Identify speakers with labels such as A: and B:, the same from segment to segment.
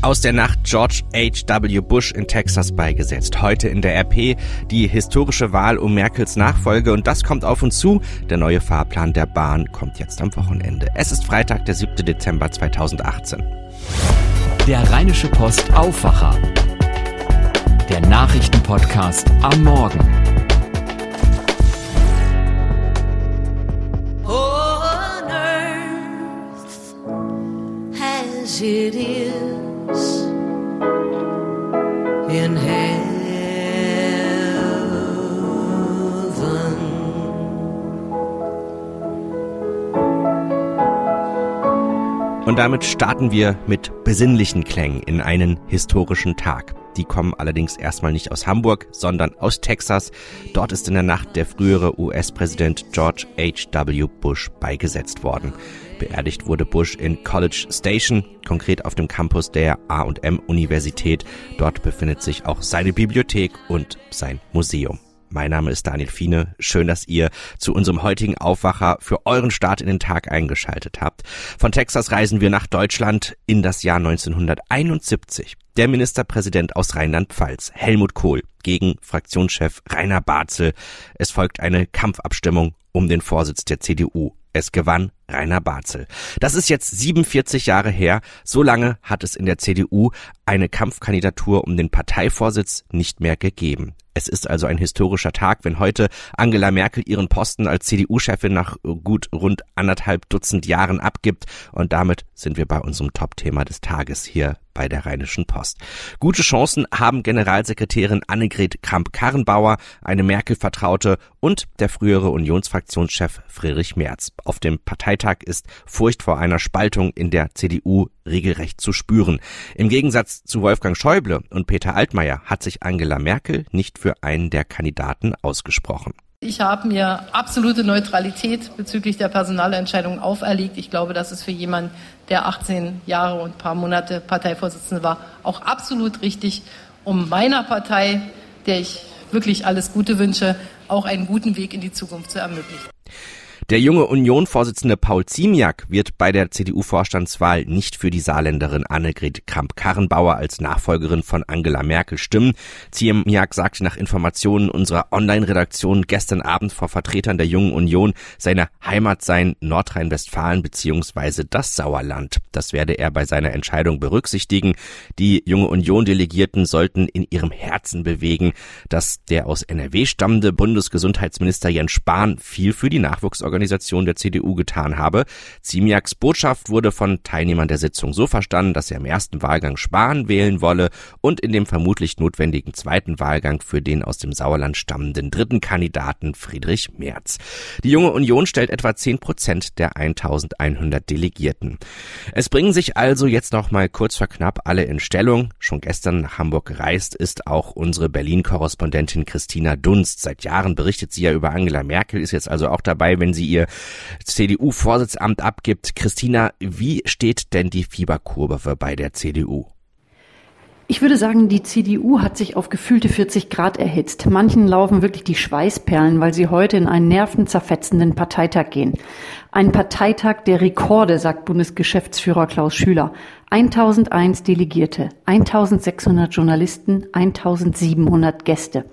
A: Aus der Nacht George H.W. Bush in Texas beigesetzt. Heute in der RP die historische Wahl um Merkels Nachfolge und das kommt auf uns zu. Der neue Fahrplan der Bahn kommt jetzt am Wochenende. Es ist Freitag, der 7. Dezember 2018.
B: Der Rheinische Post Aufwacher. Der Nachrichtenpodcast am Morgen.
C: on earth as it is
A: Und damit starten wir mit besinnlichen Klängen in einen historischen Tag. Die kommen allerdings erstmal nicht aus Hamburg, sondern aus Texas. Dort ist in der Nacht der frühere US-Präsident George H.W. Bush beigesetzt worden. Beerdigt wurde Bush in College Station, konkret auf dem Campus der A&M Universität. Dort befindet sich auch seine Bibliothek und sein Museum. Mein Name ist Daniel Fiene. Schön, dass ihr zu unserem heutigen Aufwacher für euren Start in den Tag eingeschaltet habt. Von Texas reisen wir nach Deutschland in das Jahr 1971. Der Ministerpräsident aus Rheinland-Pfalz, Helmut Kohl, gegen Fraktionschef Rainer Barzel. Es folgt eine Kampfabstimmung um den Vorsitz der CDU. Es gewann Rainer Barzel. Das ist jetzt 47 Jahre her. So lange hat es in der CDU eine Kampfkandidatur um den Parteivorsitz nicht mehr gegeben. Es ist also ein historischer Tag, wenn heute Angela Merkel ihren Posten als CDU-Chefin nach gut rund anderthalb Dutzend Jahren abgibt. Und damit sind wir bei unserem Top-Thema des Tages hier bei der Rheinischen Post. Gute Chancen haben Generalsekretärin Annegret Kramp-Karrenbauer, eine Merkel-Vertraute und der frühere Unionsfraktionschef Friedrich Merz. Auf dem Parteitag ist Furcht vor einer Spaltung in der CDU regelrecht zu spüren. Im Gegensatz zu Wolfgang Schäuble und Peter Altmaier hat sich Angela Merkel nicht für einen der Kandidaten ausgesprochen.
D: Ich habe mir absolute Neutralität bezüglich der Personalentscheidung auferlegt. Ich glaube, das ist für jemanden, der 18 Jahre und ein paar Monate Parteivorsitzende war, auch absolut richtig, um meiner Partei, der ich wirklich alles Gute wünsche, auch einen guten Weg in die Zukunft zu ermöglichen.
A: Der junge Union-Vorsitzende Paul Ziemiak wird bei der CDU-Vorstandswahl nicht für die Saarländerin Annegret Kramp-Karrenbauer als Nachfolgerin von Angela Merkel stimmen. Ziemiak sagte nach Informationen unserer Online-Redaktion gestern Abend vor Vertretern der jungen Union, seine Heimat seien Nordrhein-Westfalen bzw. das Sauerland. Das werde er bei seiner Entscheidung berücksichtigen. Die junge Union-Delegierten sollten in ihrem Herzen bewegen, dass der aus NRW stammende Bundesgesundheitsminister Jens Spahn viel für die Nachwuchsorganisation Organisation der CDU getan habe. Ziemiaks Botschaft wurde von Teilnehmern der Sitzung so verstanden, dass er im ersten Wahlgang Spahn wählen wolle und in dem vermutlich notwendigen zweiten Wahlgang für den aus dem Sauerland stammenden dritten Kandidaten Friedrich Merz. Die junge Union stellt etwa 10 Prozent der 1100 Delegierten. Es bringen sich also jetzt noch mal kurz vor knapp alle in Stellung. Schon gestern nach Hamburg gereist ist auch unsere Berlin-Korrespondentin Christina Dunst. Seit Jahren berichtet sie ja über Angela Merkel, ist jetzt also auch dabei, wenn sie ihr CDU-Vorsitzamt abgibt. Christina, wie steht denn die Fieberkurve bei der CDU?
E: Ich würde sagen, die CDU hat sich auf gefühlte 40 Grad erhitzt. Manchen laufen wirklich die Schweißperlen, weil sie heute in einen nervenzerfetzenden Parteitag gehen. Ein Parteitag der Rekorde, sagt Bundesgeschäftsführer Klaus Schüler. 1001 Delegierte, 1600 Journalisten, 1700 Gäste.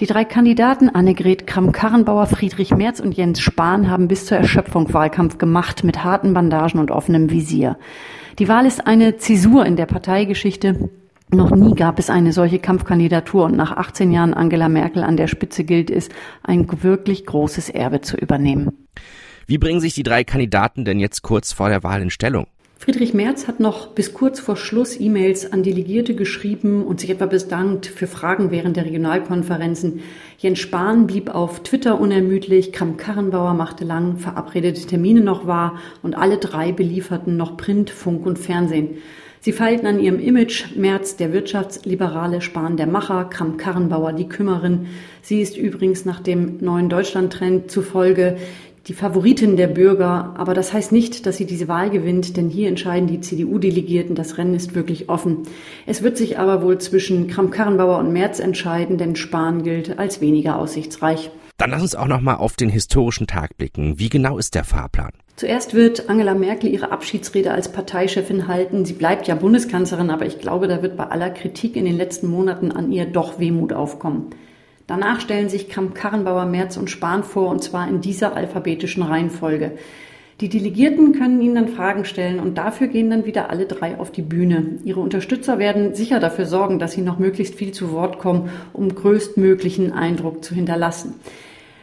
E: Die drei Kandidaten Annegret Kramp-Karrenbauer, Friedrich Merz und Jens Spahn haben bis zur Erschöpfung Wahlkampf gemacht mit harten Bandagen und offenem Visier. Die Wahl ist eine Zäsur in der Parteigeschichte. Noch nie gab es eine solche Kampfkandidatur und nach 18 Jahren Angela Merkel an der Spitze gilt es, ein wirklich großes Erbe zu übernehmen.
A: Wie bringen sich die drei Kandidaten denn jetzt kurz vor der Wahl in Stellung?
E: Friedrich Merz hat noch bis kurz vor Schluss E-Mails an Delegierte geschrieben und sich etwa bedankt für Fragen während der Regionalkonferenzen. Jens Spahn blieb auf Twitter unermüdlich, Kramp-Karrenbauer machte lang verabredete Termine noch wahr und alle drei belieferten noch Print, Funk und Fernsehen. Sie feilten an ihrem Image, Merz der Wirtschaftsliberale, Spahn der Macher, Kramp-Karrenbauer die Kümmerin. Sie ist übrigens nach dem neuen Deutschland-Trend zufolge die Favoritin der Bürger. Aber das heißt nicht, dass sie diese Wahl gewinnt, denn hier entscheiden die CDU-Delegierten. Das Rennen ist wirklich offen. Es wird sich aber wohl zwischen Kramp-Karrenbauer und Merz entscheiden, denn Spahn gilt als weniger aussichtsreich.
A: Dann lass uns auch noch mal auf den historischen Tag blicken. Wie genau ist der Fahrplan?
E: Zuerst wird Angela Merkel ihre Abschiedsrede als Parteichefin halten. Sie bleibt ja Bundeskanzlerin, aber ich glaube, da wird bei aller Kritik in den letzten Monaten an ihr doch Wehmut aufkommen. Danach stellen sich Kramp-Karrenbauer, Merz und Spahn vor, und zwar in dieser alphabetischen Reihenfolge. Die Delegierten können ihnen dann Fragen stellen und dafür gehen dann wieder alle drei auf die Bühne. Ihre Unterstützer werden sicher dafür sorgen, dass sie noch möglichst viel zu Wort kommen, um größtmöglichen Eindruck zu hinterlassen.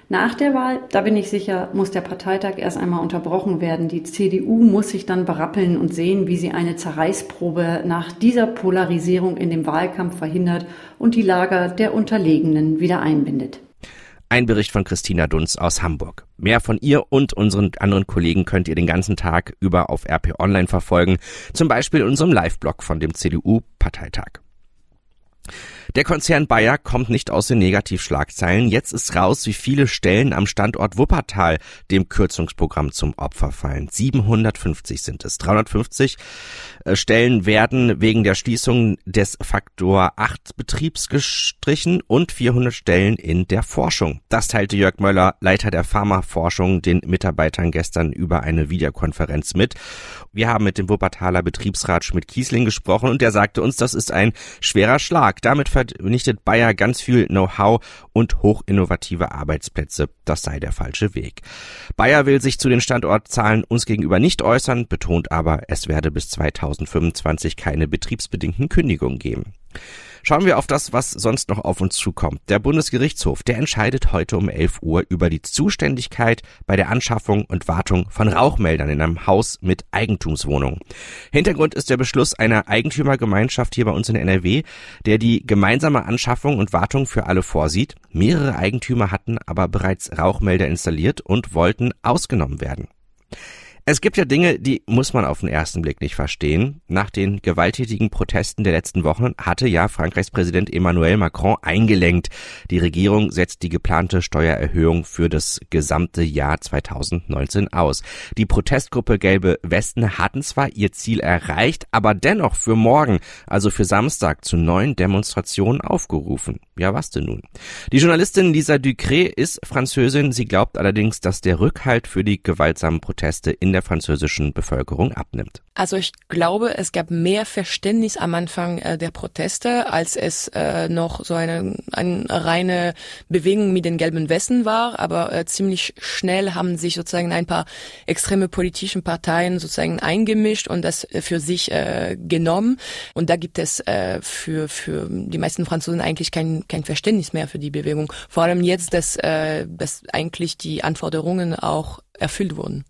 E: Nach der Wahl, da bin ich sicher, muss der Parteitag erst einmal unterbrochen werden. Die CDU muss sich dann berappeln und sehen, wie sie eine Zerreißprobe nach dieser Polarisierung in dem Wahlkampf verhindert und die Lager der Unterlegenen wieder einbindet.
A: Ein Bericht von Christina Dunz aus Hamburg. Mehr von ihr und unseren anderen Kollegen könnt ihr den ganzen Tag über auf RP Online verfolgen, zum Beispiel in unserem Live-Blog von dem CDU-Parteitag. Der Konzern Bayer kommt nicht aus den Negativschlagzeilen. Jetzt ist raus, wie viele Stellen am Standort Wuppertal dem Kürzungsprogramm zum Opfer fallen. 750 sind es. 350 äh, Stellen werden wegen der Schließung des Faktor 8 Betriebs gestrichen und 400 Stellen in der Forschung. Das teilte Jörg Möller, Leiter der Pharmaforschung, den Mitarbeitern gestern über eine Videokonferenz mit. Wir haben mit dem Wuppertaler Betriebsrat Schmidt-Kiesling gesprochen und der sagte uns, das ist ein schwerer Schlag. Damit vernichtet Bayer ganz viel Know-how und hochinnovative Arbeitsplätze. Das sei der falsche Weg. Bayer will sich zu den Standortzahlen uns gegenüber nicht äußern, betont aber, es werde bis 2025 keine betriebsbedingten Kündigungen geben. Schauen wir auf das, was sonst noch auf uns zukommt. Der Bundesgerichtshof, der entscheidet heute um 11 Uhr über die Zuständigkeit bei der Anschaffung und Wartung von Rauchmeldern in einem Haus mit Eigentumswohnungen. Hintergrund ist der Beschluss einer Eigentümergemeinschaft hier bei uns in NRW, der die gemeinsame Anschaffung und Wartung für alle vorsieht. Mehrere Eigentümer hatten aber bereits Rauchmelder installiert und wollten ausgenommen werden. Es gibt ja Dinge, die muss man auf den ersten Blick nicht verstehen. Nach den gewalttätigen Protesten der letzten Wochen hatte ja Frankreichs Präsident Emmanuel Macron eingelenkt. Die Regierung setzt die geplante Steuererhöhung für das gesamte Jahr 2019 aus. Die Protestgruppe Gelbe Westen hatten zwar ihr Ziel erreicht, aber dennoch für morgen, also für Samstag, zu neuen Demonstrationen aufgerufen. Ja, was denn nun? Die Journalistin Lisa Ducré ist Französin. Sie glaubt allerdings, dass der Rückhalt für die gewaltsamen Proteste in der französischen Bevölkerung abnimmt.
F: Also ich glaube, es gab mehr Verständnis am Anfang äh, der Proteste, als es äh, noch so eine, eine reine Bewegung mit den gelben Westen war. Aber äh, ziemlich schnell haben sich sozusagen ein paar extreme politischen Parteien sozusagen eingemischt und das für sich äh, genommen. Und da gibt es äh, für, für die meisten Franzosen eigentlich kein, kein Verständnis mehr für die Bewegung. Vor allem jetzt, dass, äh, dass eigentlich die Anforderungen auch erfüllt wurden.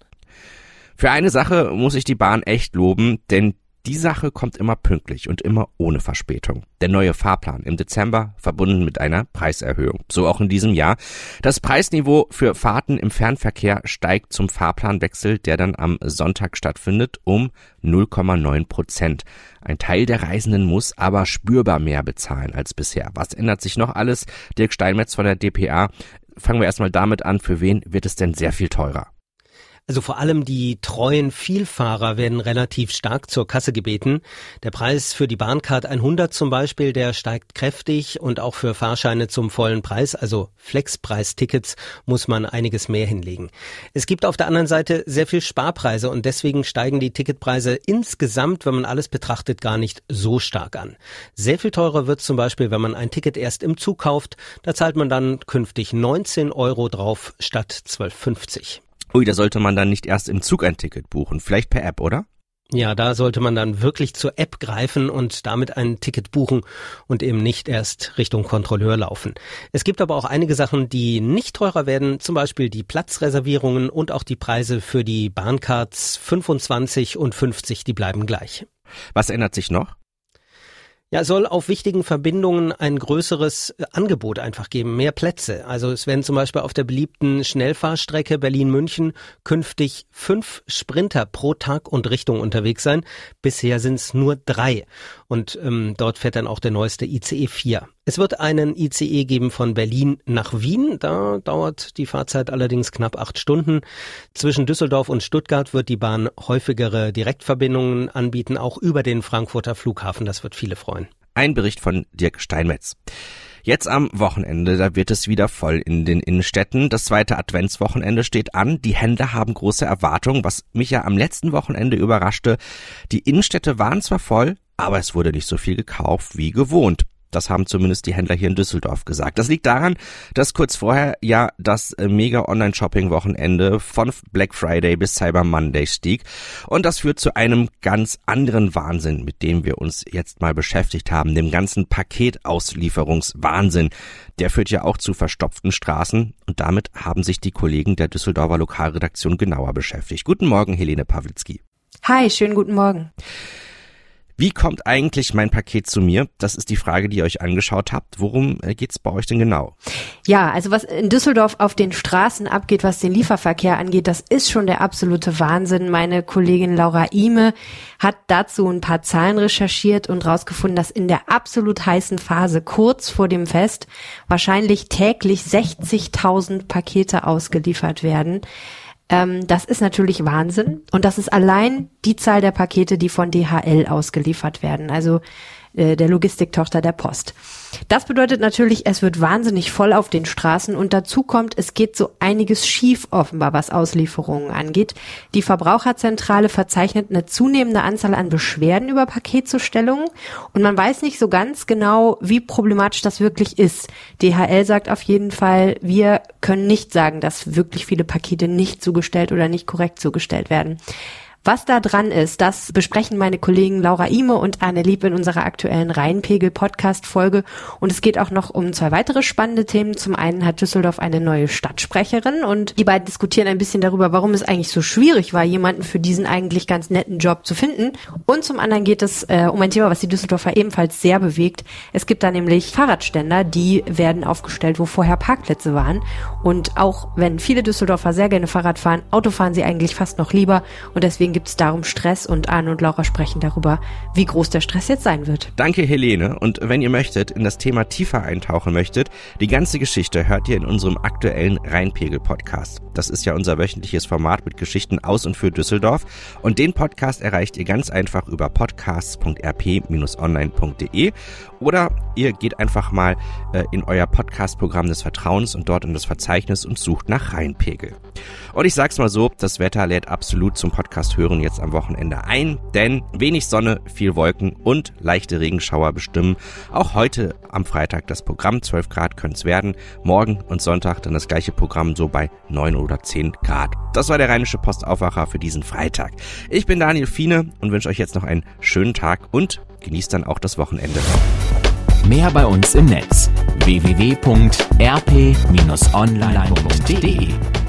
A: Für eine Sache muss ich die Bahn echt loben, denn die Sache kommt immer pünktlich und immer ohne Verspätung. Der neue Fahrplan im Dezember verbunden mit einer Preiserhöhung. So auch in diesem Jahr. Das Preisniveau für Fahrten im Fernverkehr steigt zum Fahrplanwechsel, der dann am Sonntag stattfindet, um 0,9 Prozent. Ein Teil der Reisenden muss aber spürbar mehr bezahlen als bisher. Was ändert sich noch alles? Dirk Steinmetz von der DPA. Fangen wir erstmal damit an. Für wen wird es denn sehr viel teurer?
G: Also vor allem die treuen Vielfahrer werden relativ stark zur Kasse gebeten. Der Preis für die Bahncard 100 zum Beispiel, der steigt kräftig und auch für Fahrscheine zum vollen Preis, also Flexpreistickets, muss man einiges mehr hinlegen. Es gibt auf der anderen Seite sehr viel Sparpreise und deswegen steigen die Ticketpreise insgesamt, wenn man alles betrachtet, gar nicht so stark an. Sehr viel teurer wird zum Beispiel, wenn man ein Ticket erst im Zug kauft. Da zahlt man dann künftig 19 Euro drauf statt 12,50.
A: Ui, da sollte man dann nicht erst im Zug ein Ticket buchen, vielleicht per App, oder?
G: Ja, da sollte man dann wirklich zur App greifen und damit ein Ticket buchen und eben nicht erst Richtung Kontrolleur laufen. Es gibt aber auch einige Sachen, die nicht teurer werden, zum Beispiel die Platzreservierungen und auch die Preise für die Bahncards 25 und 50, die bleiben gleich.
A: Was ändert sich noch?
G: Ja, es soll auf wichtigen Verbindungen ein größeres äh, Angebot einfach geben, mehr Plätze. Also es werden zum Beispiel auf der beliebten Schnellfahrstrecke Berlin-München künftig fünf Sprinter pro Tag und Richtung unterwegs sein. Bisher sind es nur drei. Und ähm, dort fährt dann auch der neueste ICE 4. Es wird einen ICE geben von Berlin nach Wien. Da dauert die Fahrzeit allerdings knapp acht Stunden. Zwischen Düsseldorf und Stuttgart wird die Bahn häufigere Direktverbindungen anbieten, auch über den Frankfurter Flughafen. Das wird viele freuen.
A: Ein Bericht von Dirk Steinmetz. Jetzt am Wochenende, da wird es wieder voll in den Innenstädten. Das zweite Adventswochenende steht an. Die Händler haben große Erwartungen, was mich ja am letzten Wochenende überraschte. Die Innenstädte waren zwar voll, aber es wurde nicht so viel gekauft wie gewohnt. Das haben zumindest die Händler hier in Düsseldorf gesagt. Das liegt daran, dass kurz vorher ja das äh, mega Online-Shopping-Wochenende von Black Friday bis Cyber Monday stieg. Und das führt zu einem ganz anderen Wahnsinn, mit dem wir uns jetzt mal beschäftigt haben, dem ganzen Paketauslieferungswahnsinn. Der führt ja auch zu verstopften Straßen und damit haben sich die Kollegen der Düsseldorfer Lokalredaktion genauer beschäftigt. Guten Morgen, Helene Pawlitzki.
H: Hi, schönen guten Morgen.
A: Wie kommt eigentlich mein Paket zu mir? Das ist die Frage, die ihr euch angeschaut habt. Worum äh, geht's bei euch denn genau?
H: Ja, also was in Düsseldorf auf den Straßen abgeht, was den Lieferverkehr angeht, das ist schon der absolute Wahnsinn. Meine Kollegin Laura Ime hat dazu ein paar Zahlen recherchiert und rausgefunden, dass in der absolut heißen Phase kurz vor dem Fest wahrscheinlich täglich 60.000 Pakete ausgeliefert werden. Ähm, das ist natürlich Wahnsinn. Und das ist allein die Zahl der Pakete, die von DHL ausgeliefert werden. Also äh, der Logistiktochter der Post. Das bedeutet natürlich, es wird wahnsinnig voll auf den Straßen und dazu kommt, es geht so einiges schief offenbar, was Auslieferungen angeht. Die Verbraucherzentrale verzeichnet eine zunehmende Anzahl an Beschwerden über Paketzustellungen und man weiß nicht so ganz genau, wie problematisch das wirklich ist. DHL sagt auf jeden Fall, wir können nicht sagen, dass wirklich viele Pakete nicht zugestellt oder nicht korrekt zugestellt werden. Was da dran ist, das besprechen meine Kollegen Laura Ime und Anne Lieb in unserer aktuellen Rheinpegel-Podcast-Folge. Und es geht auch noch um zwei weitere spannende Themen. Zum einen hat Düsseldorf eine neue Stadtsprecherin und die beiden diskutieren ein bisschen darüber, warum es eigentlich so schwierig war, jemanden für diesen eigentlich ganz netten Job zu finden. Und zum anderen geht es äh, um ein Thema, was die Düsseldorfer ebenfalls sehr bewegt. Es gibt da nämlich Fahrradständer, die werden aufgestellt, wo vorher Parkplätze waren. Und auch wenn viele Düsseldorfer sehr gerne Fahrrad fahren, Auto fahren sie eigentlich fast noch lieber. Und deswegen gibt es darum Stress und Arne und Laura sprechen darüber, wie groß der Stress jetzt sein wird.
A: Danke Helene und wenn ihr möchtet, in das Thema tiefer eintauchen möchtet, die ganze Geschichte hört ihr in unserem aktuellen Rheinpegel-Podcast. Das ist ja unser wöchentliches Format mit Geschichten aus und für Düsseldorf und den Podcast erreicht ihr ganz einfach über podcasts.rp-online.de oder ihr geht einfach mal äh, in euer Podcast-Programm des Vertrauens und dort in das Verzeichnis und sucht nach Rheinpegel. Und ich sag's mal so, das Wetter lädt absolut zum Podcast hören jetzt am Wochenende ein, denn wenig Sonne, viel Wolken und leichte Regenschauer bestimmen auch heute am Freitag das Programm. 12 Grad können's werden. Morgen und Sonntag dann das gleiche Programm so bei 9 oder 10 Grad. Das war der Rheinische Postaufwacher für diesen Freitag. Ich bin Daniel Fiene und wünsche euch jetzt noch einen schönen Tag und genießt dann auch das Wochenende.
B: Mehr bei uns im Netz www.rp-online.de